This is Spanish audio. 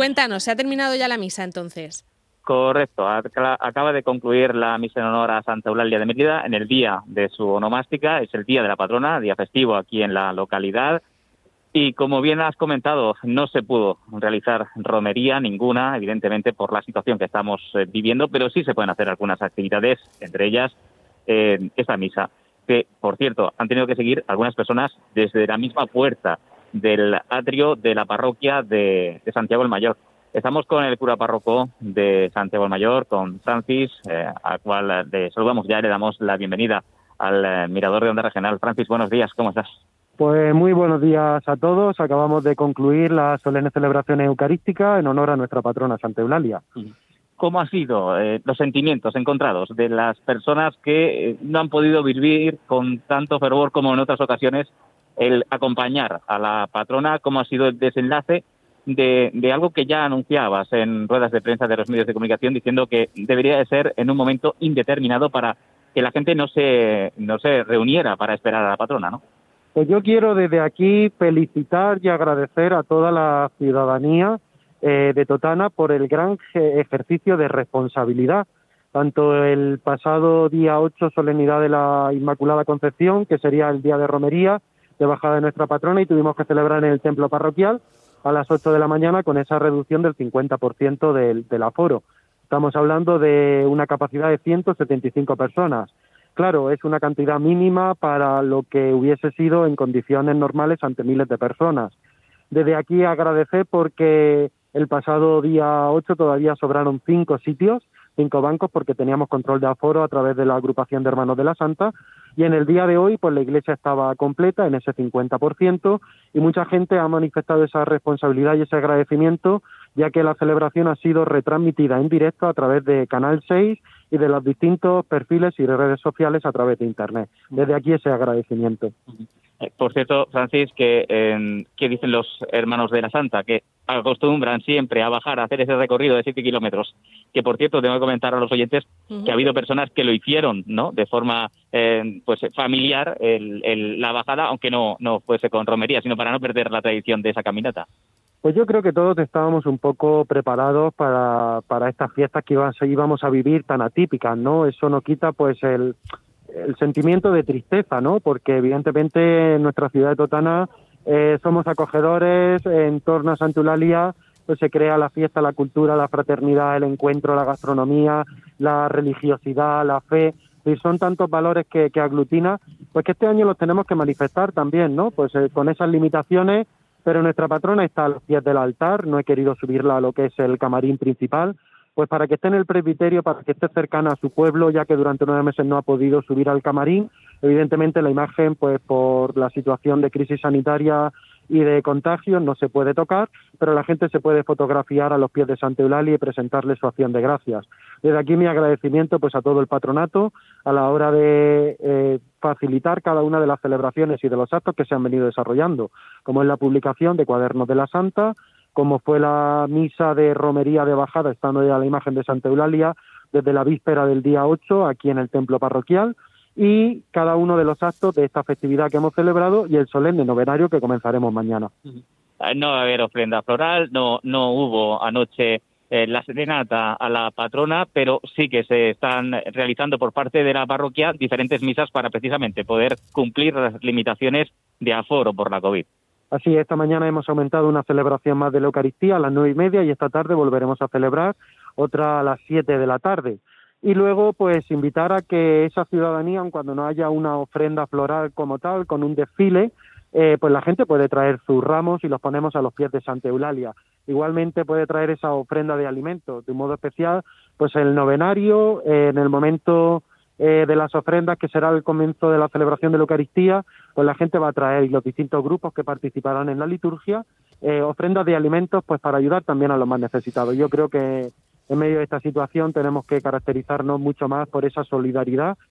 Cuéntanos, ¿se ha terminado ya la misa entonces? Correcto, acaba de concluir la misa en honor a Santa Eulalia de Mérida en el día de su onomástica, es el día de la patrona, día festivo aquí en la localidad. Y como bien has comentado, no se pudo realizar romería ninguna, evidentemente por la situación que estamos eh, viviendo, pero sí se pueden hacer algunas actividades, entre ellas eh, esta misa, que por cierto han tenido que seguir algunas personas desde la misma puerta del atrio de la parroquia de, Santiago el Mayor. Estamos con el cura párroco de Santiago el Mayor, con Francis, eh, al cual le saludamos ya y le damos la bienvenida al mirador de Onda Regional. Francis, buenos días, ¿cómo estás? Pues muy buenos días a todos. Acabamos de concluir la solemne celebración eucarística en honor a nuestra patrona Santa Eulalia. ¿Cómo han sido eh, los sentimientos encontrados de las personas que eh, no han podido vivir con tanto fervor como en otras ocasiones el acompañar a la patrona? ¿Cómo ha sido el desenlace de, algo que ya anunciabas en ruedas de prensa de los medios de comunicación diciendo que debería de ser en un momento indeterminado para que la gente no se, no se reuniera para esperar a la patrona, ¿no? Pues yo quiero desde aquí felicitar y agradecer a toda la ciudadanía eh, de Totana por el gran ejercicio de responsabilidad. Tanto el pasado día 8, solemnidad de la Inmaculada Concepción, que sería el día de romería, de bajada de nuestra patrona, y tuvimos que celebrar en el templo parroquial a las 8 de la mañana con esa reducción del 50% del, del aforo. Estamos hablando de una capacidad de 175 personas. Claro, es una cantidad mínima para lo que hubiese sido en condiciones normales ante miles de personas. Desde aquí agradecer porque el pasado día 8 todavía sobraron cinco sitios, cinco bancos, porque teníamos control de aforo a través de la agrupación de Hermanos de la Santa. Y en el día de hoy, pues la iglesia estaba completa en ese 50% y mucha gente ha manifestado esa responsabilidad y ese agradecimiento, ya que la celebración ha sido retransmitida en directo a través de Canal 6 y de los distintos perfiles y redes sociales a través de Internet. Desde aquí ese agradecimiento. Eh, por cierto, Francis, que, ¿qué dicen los hermanos de la Santa? Que acostumbran siempre a bajar, a hacer ese recorrido de 7 kilómetros. Que, por cierto, tengo que comentar a los oyentes que ha habido personas que lo hicieron, ¿no? De forma, eh, pues, familiar, la bajada, aunque no, no fuese con romería, sino para no perder la tradición de esa caminata. Pues yo creo que todos estábamos un poco preparados para, para estas fiestas que íbamos a vivir tan atípicas, ¿no? Eso no quita pues el, el sentimiento de tristeza, ¿no? Porque evidentemente en nuestra ciudad de Totana eh, somos acogedores, en torno a Santulalia pues se crea la fiesta, la cultura, la fraternidad, el encuentro, la gastronomía, la religiosidad, la fe, y son tantos valores que, que aglutina, pues que este año los tenemos que manifestar también, ¿no? Pues eh, con esas limitaciones pero nuestra patrona está a los pies del altar, no he querido subirla a lo que es el camarín principal, pues para que esté en el presbiterio, para que esté cercana a su pueblo, ya que durante nueve meses no ha podido subir al camarín. Evidentemente la imagen, pues por la situación de crisis sanitaria y de contagios no se puede tocar, pero la gente se puede fotografiar a los pies de Santa Eulalia y presentarle su acción de gracias. Desde aquí mi agradecimiento pues a todo el patronato a la hora de eh, facilitar cada una de las celebraciones y de los actos que se han venido desarrollando, como es la publicación de Cuadernos de la Santa, como fue la misa de romería de bajada, estando ya la imagen de Santa Eulalia, desde la víspera del día 8 aquí en el templo parroquial, y cada uno de los actos de esta festividad que hemos celebrado y el solemne novenario que comenzaremos mañana. No va a haber ofrenda floral, no, no hubo anoche eh, la serenata a la patrona, pero sí que se están realizando por parte de la parroquia diferentes misas para precisamente poder cumplir las limitaciones de aforo por la COVID. Así, esta mañana hemos aumentado una celebración más de la Eucaristía a las nueve y media y esta tarde volveremos a celebrar otra a las siete de la tarde. Y luego, pues, invitar a que esa ciudadanía, cuando no haya una ofrenda floral como tal, con un desfile, eh, pues la gente puede traer sus ramos y los ponemos a los pies de Santa Eulalia. Igualmente puede traer esa ofrenda de alimentos, de un modo especial, pues el novenario, eh, en el momento eh, de las ofrendas, que será el comienzo de la celebración de la Eucaristía, pues la gente va a traer y los distintos grupos que participarán en la liturgia, ofrendas de alimentos, pues para ayudar también a los más necesitados. Yo creo que en medio de esta situación tenemos que caracterizarnos mucho más por esa solidaridad